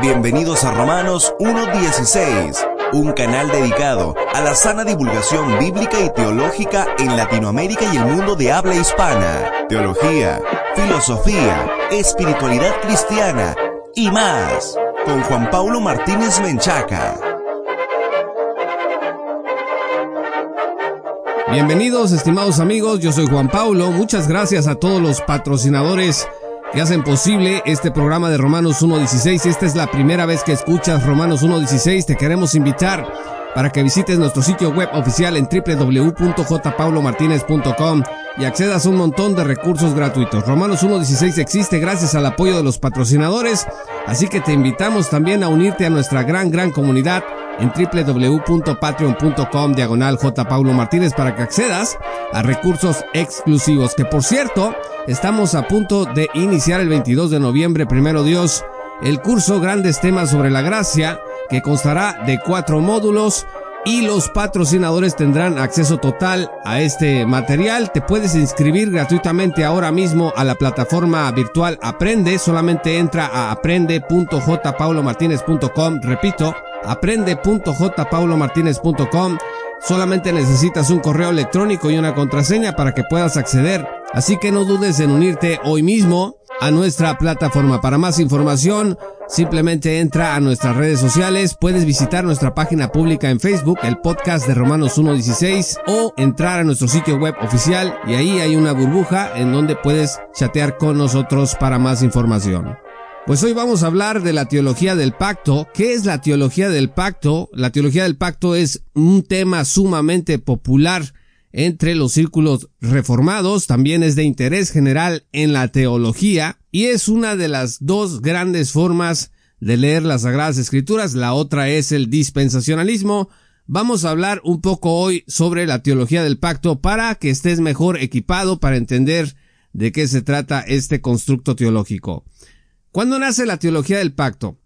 Bienvenidos a Romanos 1.16, un canal dedicado a la sana divulgación bíblica y teológica en Latinoamérica y el mundo de habla hispana. Teología, filosofía, espiritualidad cristiana y más. Con Juan Paulo Martínez Menchaca. Bienvenidos, estimados amigos, yo soy Juan Paulo. Muchas gracias a todos los patrocinadores que hacen posible este programa de Romanos 1.16. Esta es la primera vez que escuchas Romanos 1.16. Te queremos invitar para que visites nuestro sitio web oficial en www.jpaulomartinez.com y accedas a un montón de recursos gratuitos. Romanos 1.16 existe gracias al apoyo de los patrocinadores, así que te invitamos también a unirte a nuestra gran, gran comunidad en www.patreon.com diagonal J. Paulo Martínez para que accedas a recursos exclusivos. Que por cierto, estamos a punto de iniciar el 22 de noviembre, primero Dios, el curso Grandes Temas sobre la Gracia, que constará de cuatro módulos y los patrocinadores tendrán acceso total a este material. Te puedes inscribir gratuitamente ahora mismo a la plataforma virtual Aprende. Solamente entra a aprende.jpaulomartinez.com. Repito, aprende.jpaulomartinez.com. Solamente necesitas un correo electrónico y una contraseña para que puedas acceder. Así que no dudes en unirte hoy mismo a nuestra plataforma. Para más información, simplemente entra a nuestras redes sociales. Puedes visitar nuestra página pública en Facebook, el podcast de Romanos 1.16, o entrar a nuestro sitio web oficial y ahí hay una burbuja en donde puedes chatear con nosotros para más información. Pues hoy vamos a hablar de la teología del pacto. ¿Qué es la teología del pacto? La teología del pacto es un tema sumamente popular entre los círculos reformados, también es de interés general en la teología y es una de las dos grandes formas de leer las Sagradas Escrituras, la otra es el dispensacionalismo. Vamos a hablar un poco hoy sobre la teología del pacto para que estés mejor equipado para entender de qué se trata este constructo teológico. ¿Cuándo nace la teología del pacto?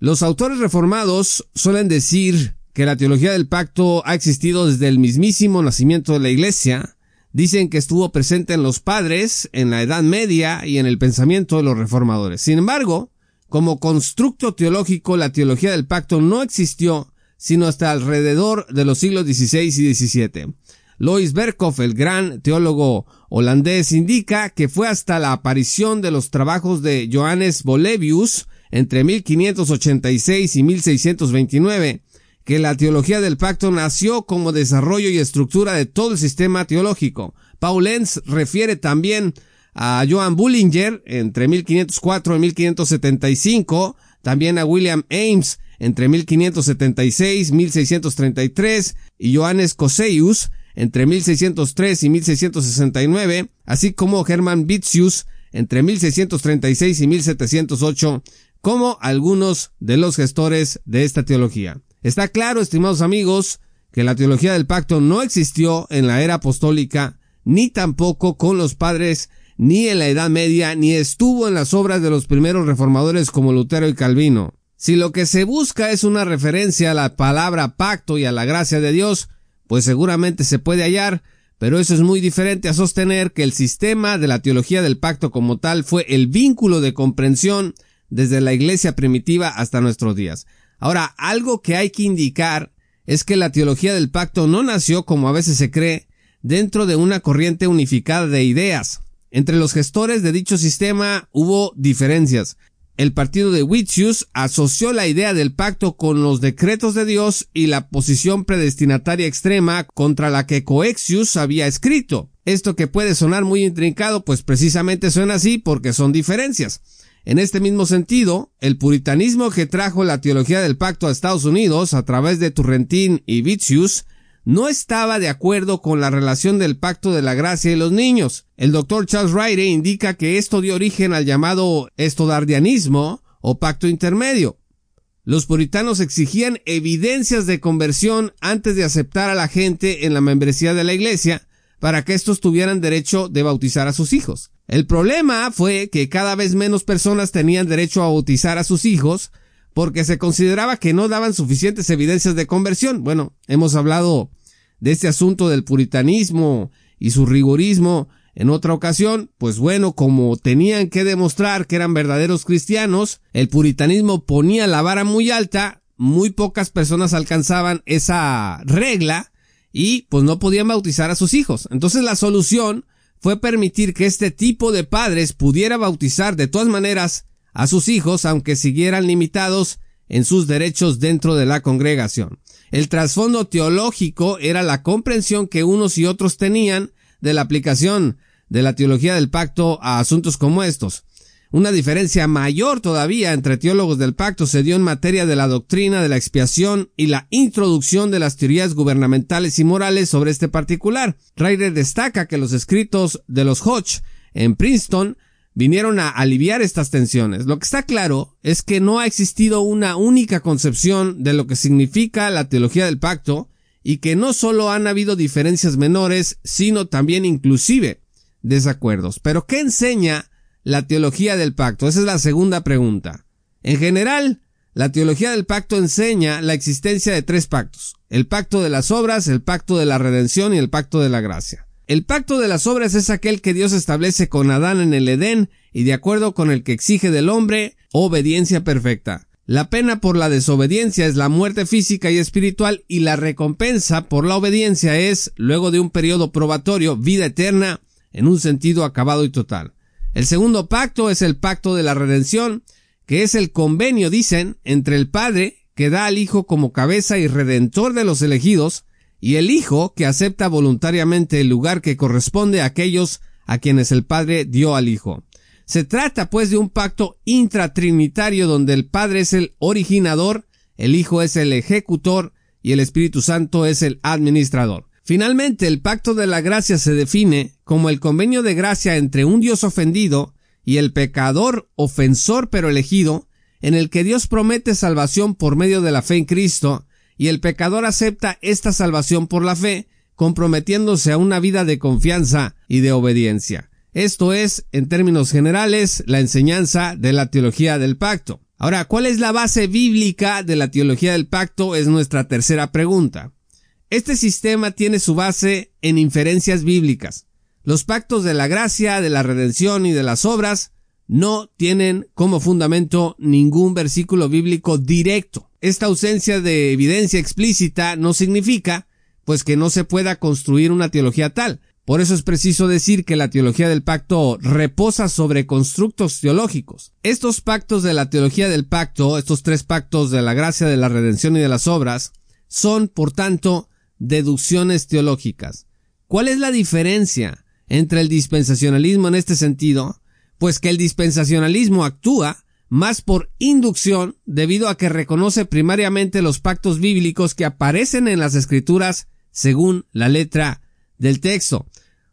Los autores reformados suelen decir que la teología del pacto ha existido desde el mismísimo nacimiento de la iglesia, dicen que estuvo presente en los padres, en la Edad Media y en el pensamiento de los reformadores. Sin embargo, como constructo teológico, la teología del pacto no existió sino hasta alrededor de los siglos XVI y XVII. Lois Berkhoff, el gran teólogo holandés, indica que fue hasta la aparición de los trabajos de Johannes Bolevius entre 1586 y 1629 que la teología del pacto nació como desarrollo y estructura de todo el sistema teológico. Paul Lenz refiere también a Johann Bullinger entre 1504 y 1575, también a William Ames entre 1576 y 1633 y Johannes Coseus entre 1603 y 1669, así como Hermann Bitzius entre 1636 y 1708, como algunos de los gestores de esta teología. Está claro, estimados amigos, que la teología del pacto no existió en la era apostólica, ni tampoco con los padres, ni en la Edad Media, ni estuvo en las obras de los primeros reformadores como Lutero y Calvino. Si lo que se busca es una referencia a la palabra pacto y a la gracia de Dios, pues seguramente se puede hallar, pero eso es muy diferente a sostener que el sistema de la teología del pacto como tal fue el vínculo de comprensión desde la iglesia primitiva hasta nuestros días. Ahora, algo que hay que indicar es que la teología del pacto no nació, como a veces se cree, dentro de una corriente unificada de ideas. Entre los gestores de dicho sistema hubo diferencias. El partido de Witsius asoció la idea del pacto con los decretos de Dios y la posición predestinataria extrema contra la que Coexius había escrito. Esto que puede sonar muy intrincado, pues precisamente suena así porque son diferencias. En este mismo sentido, el puritanismo que trajo la teología del pacto a Estados Unidos a través de Turrentín y Vitius no estaba de acuerdo con la relación del pacto de la gracia y los niños. El doctor Charles Ryder indica que esto dio origen al llamado estodardianismo o pacto intermedio. Los puritanos exigían evidencias de conversión antes de aceptar a la gente en la membresía de la iglesia para que estos tuvieran derecho de bautizar a sus hijos. El problema fue que cada vez menos personas tenían derecho a bautizar a sus hijos porque se consideraba que no daban suficientes evidencias de conversión. Bueno, hemos hablado de este asunto del puritanismo y su rigorismo En otra ocasión, pues bueno, como tenían que demostrar que eran verdaderos cristianos, el puritanismo ponía la vara muy alta, muy pocas personas alcanzaban esa regla y pues no podían bautizar a sus hijos. Entonces la solución fue permitir que este tipo de padres pudiera bautizar de todas maneras a sus hijos aunque siguieran limitados en sus derechos dentro de la congregación. El trasfondo teológico era la comprensión que unos y otros tenían de la aplicación de la teología del pacto a asuntos como estos. Una diferencia mayor todavía entre teólogos del pacto se dio en materia de la doctrina de la expiación y la introducción de las teorías gubernamentales y morales sobre este particular. Ryder destaca que los escritos de los Hodge en Princeton vinieron a aliviar estas tensiones. Lo que está claro es que no ha existido una única concepción de lo que significa la teología del pacto y que no solo han habido diferencias menores, sino también inclusive desacuerdos. Pero ¿qué enseña la teología del pacto? Esa es la segunda pregunta. En general, la teología del pacto enseña la existencia de tres pactos. El pacto de las obras, el pacto de la redención y el pacto de la gracia. El pacto de las obras es aquel que Dios establece con Adán en el Edén y de acuerdo con el que exige del hombre obediencia perfecta. La pena por la desobediencia es la muerte física y espiritual y la recompensa por la obediencia es, luego de un periodo probatorio, vida eterna en un sentido acabado y total. El segundo pacto es el pacto de la redención, que es el convenio, dicen, entre el Padre, que da al Hijo como cabeza y redentor de los elegidos, y el Hijo que acepta voluntariamente el lugar que corresponde a aquellos a quienes el Padre dio al Hijo. Se trata pues de un pacto intratrinitario donde el Padre es el originador, el Hijo es el ejecutor y el Espíritu Santo es el administrador. Finalmente, el pacto de la gracia se define como el convenio de gracia entre un Dios ofendido y el pecador ofensor pero elegido, en el que Dios promete salvación por medio de la fe en Cristo, y el pecador acepta esta salvación por la fe, comprometiéndose a una vida de confianza y de obediencia. Esto es, en términos generales, la enseñanza de la teología del pacto. Ahora, ¿cuál es la base bíblica de la teología del pacto? Es nuestra tercera pregunta. Este sistema tiene su base en inferencias bíblicas. Los pactos de la gracia, de la redención y de las obras no tienen como fundamento ningún versículo bíblico directo. Esta ausencia de evidencia explícita no significa, pues, que no se pueda construir una teología tal. Por eso es preciso decir que la teología del pacto reposa sobre constructos teológicos. Estos pactos de la teología del pacto, estos tres pactos de la gracia, de la redención y de las obras, son, por tanto, deducciones teológicas. ¿Cuál es la diferencia entre el dispensacionalismo en este sentido? Pues que el dispensacionalismo actúa más por inducción debido a que reconoce primariamente los pactos bíblicos que aparecen en las escrituras según la letra del texto.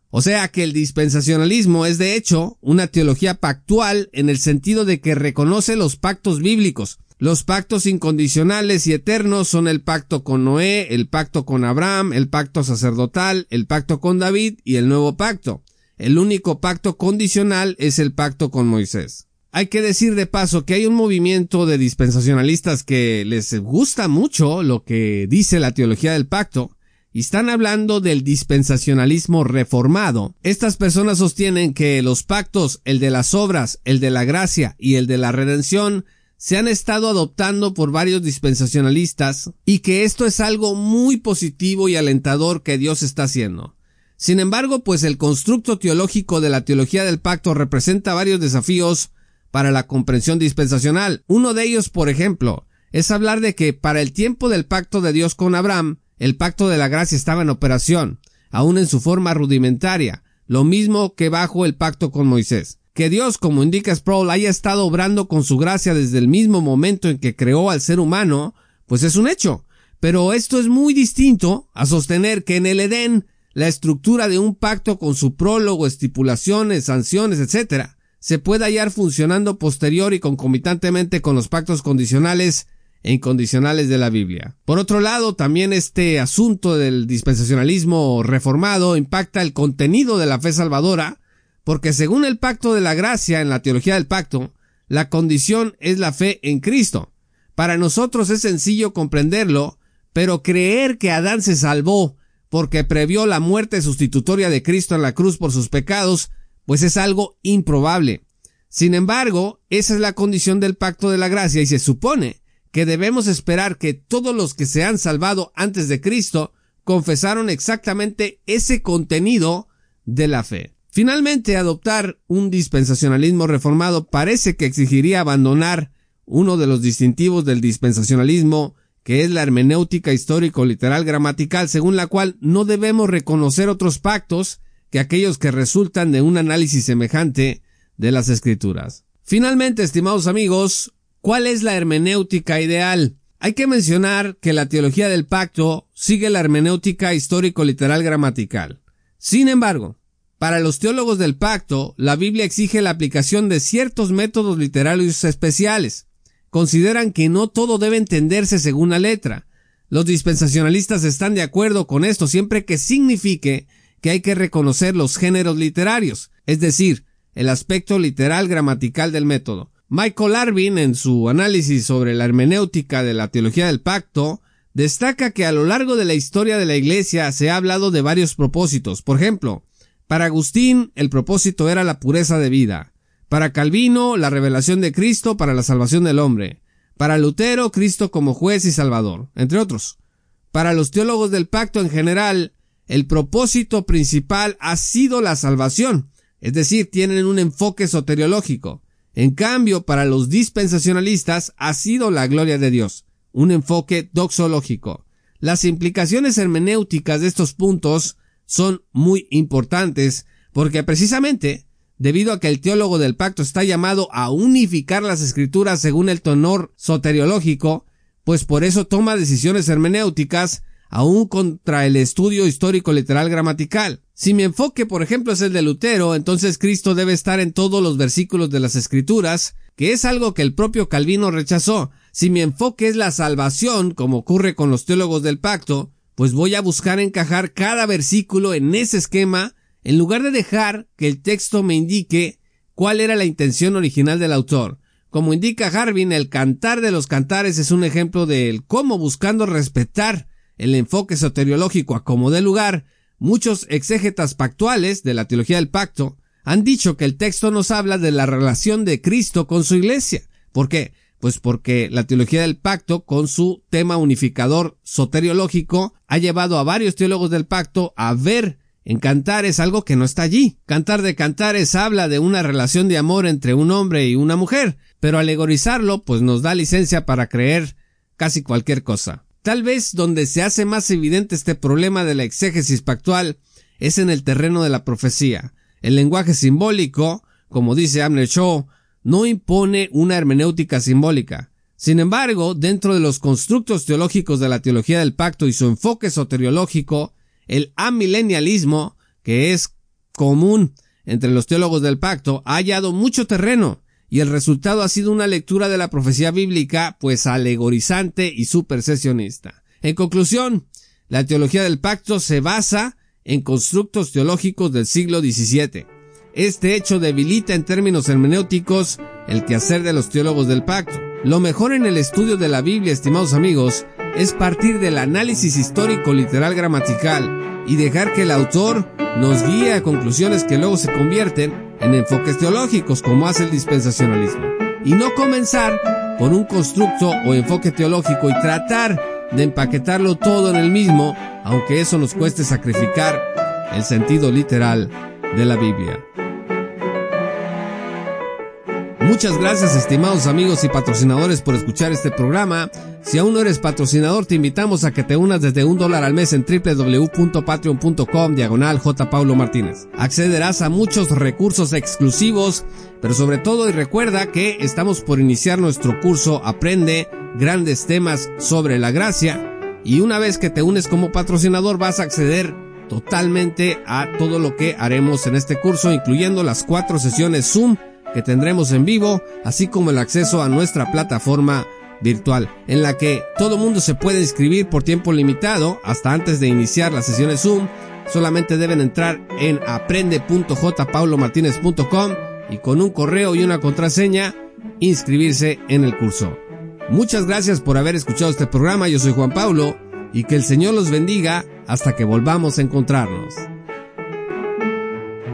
O sea que el dispensacionalismo es de hecho una teología pactual en el sentido de que reconoce los pactos bíblicos. Los pactos incondicionales y eternos son el pacto con Noé, el pacto con Abraham, el pacto sacerdotal, el pacto con David y el nuevo pacto. El único pacto condicional es el pacto con Moisés. Hay que decir de paso que hay un movimiento de dispensacionalistas que les gusta mucho lo que dice la teología del pacto y están hablando del dispensacionalismo reformado. Estas personas sostienen que los pactos, el de las obras, el de la gracia y el de la redención, se han estado adoptando por varios dispensacionalistas y que esto es algo muy positivo y alentador que Dios está haciendo. Sin embargo, pues el constructo teológico de la teología del pacto representa varios desafíos para la comprensión dispensacional. Uno de ellos, por ejemplo, es hablar de que para el tiempo del pacto de Dios con Abraham, el pacto de la gracia estaba en operación, aún en su forma rudimentaria, lo mismo que bajo el pacto con Moisés. Que Dios, como indica Sproul, haya estado obrando con su gracia desde el mismo momento en que creó al ser humano, pues es un hecho. Pero esto es muy distinto a sostener que en el Edén la estructura de un pacto con su prólogo, estipulaciones, sanciones, etc., se puede hallar funcionando posterior y concomitantemente con los pactos condicionales e incondicionales de la Biblia. Por otro lado, también este asunto del dispensacionalismo reformado impacta el contenido de la fe salvadora, porque según el pacto de la gracia en la teología del pacto, la condición es la fe en Cristo. Para nosotros es sencillo comprenderlo, pero creer que Adán se salvó porque previó la muerte sustitutoria de Cristo en la cruz por sus pecados, pues es algo improbable. Sin embargo, esa es la condición del pacto de la gracia y se supone que debemos esperar que todos los que se han salvado antes de Cristo confesaron exactamente ese contenido de la fe. Finalmente, adoptar un dispensacionalismo reformado parece que exigiría abandonar uno de los distintivos del dispensacionalismo, que es la hermenéutica histórico-literal gramatical, según la cual no debemos reconocer otros pactos que aquellos que resultan de un análisis semejante de las escrituras. Finalmente, estimados amigos, ¿cuál es la hermenéutica ideal? Hay que mencionar que la teología del pacto sigue la hermenéutica histórico-literal gramatical. Sin embargo, para los teólogos del pacto, la Biblia exige la aplicación de ciertos métodos literarios especiales. Consideran que no todo debe entenderse según la letra. Los dispensacionalistas están de acuerdo con esto siempre que signifique que hay que reconocer los géneros literarios, es decir, el aspecto literal gramatical del método. Michael Arvin, en su análisis sobre la hermenéutica de la teología del pacto, destaca que a lo largo de la historia de la Iglesia se ha hablado de varios propósitos. Por ejemplo, para Agustín, el propósito era la pureza de vida. Para Calvino, la revelación de Cristo para la salvación del hombre. Para Lutero, Cristo como juez y salvador, entre otros. Para los teólogos del pacto en general, el propósito principal ha sido la salvación, es decir, tienen un enfoque soteriológico. En cambio, para los dispensacionalistas ha sido la gloria de Dios, un enfoque doxológico. Las implicaciones hermenéuticas de estos puntos son muy importantes porque precisamente debido a que el teólogo del pacto está llamado a unificar las escrituras según el tonor soteriológico, pues por eso toma decisiones hermenéuticas aún contra el estudio histórico literal gramatical. Si mi enfoque, por ejemplo, es el de Lutero, entonces Cristo debe estar en todos los versículos de las escrituras, que es algo que el propio Calvino rechazó. Si mi enfoque es la salvación, como ocurre con los teólogos del pacto, pues voy a buscar encajar cada versículo en ese esquema en lugar de dejar que el texto me indique cuál era la intención original del autor. Como indica Harvin, el cantar de los cantares es un ejemplo de cómo buscando respetar el enfoque soteriológico a como de lugar, muchos exégetas pactuales de la teología del pacto han dicho que el texto nos habla de la relación de Cristo con su iglesia. ¿Por qué? Pues porque la teología del pacto, con su tema unificador soteriológico, ha llevado a varios teólogos del pacto a ver en Cantares algo que no está allí. Cantar de Cantares habla de una relación de amor entre un hombre y una mujer, pero alegorizarlo pues nos da licencia para creer casi cualquier cosa. Tal vez donde se hace más evidente este problema de la exégesis pactual es en el terreno de la profecía. El lenguaje simbólico, como dice Amner Shaw, no impone una hermenéutica simbólica. Sin embargo, dentro de los constructos teológicos de la teología del pacto y su enfoque soteriológico, el amilenialismo, que es común entre los teólogos del pacto, ha hallado mucho terreno, y el resultado ha sido una lectura de la profecía bíblica, pues alegorizante y supersesionista. En conclusión, la teología del pacto se basa en constructos teológicos del siglo XVII. Este hecho debilita en términos hermenéuticos el quehacer de los teólogos del pacto. Lo mejor en el estudio de la Biblia, estimados amigos, es partir del análisis histórico literal gramatical y dejar que el autor nos guíe a conclusiones que luego se convierten en enfoques teológicos como hace el dispensacionalismo. Y no comenzar por un constructo o enfoque teológico y tratar de empaquetarlo todo en el mismo, aunque eso nos cueste sacrificar el sentido literal de la Biblia. Muchas gracias estimados amigos y patrocinadores por escuchar este programa. Si aún no eres patrocinador, te invitamos a que te unas desde un dólar al mes en www.patreon.com diagonal J. Paulo Martínez. Accederás a muchos recursos exclusivos, pero sobre todo y recuerda que estamos por iniciar nuestro curso Aprende grandes temas sobre la gracia y una vez que te unes como patrocinador vas a acceder totalmente a todo lo que haremos en este curso, incluyendo las cuatro sesiones Zoom que tendremos en vivo, así como el acceso a nuestra plataforma virtual, en la que todo mundo se puede inscribir por tiempo limitado hasta antes de iniciar las sesiones Zoom. Solamente deben entrar en aprende.jpaulomartinez.com y con un correo y una contraseña inscribirse en el curso. Muchas gracias por haber escuchado este programa. Yo soy Juan Pablo y que el Señor los bendiga hasta que volvamos a encontrarnos.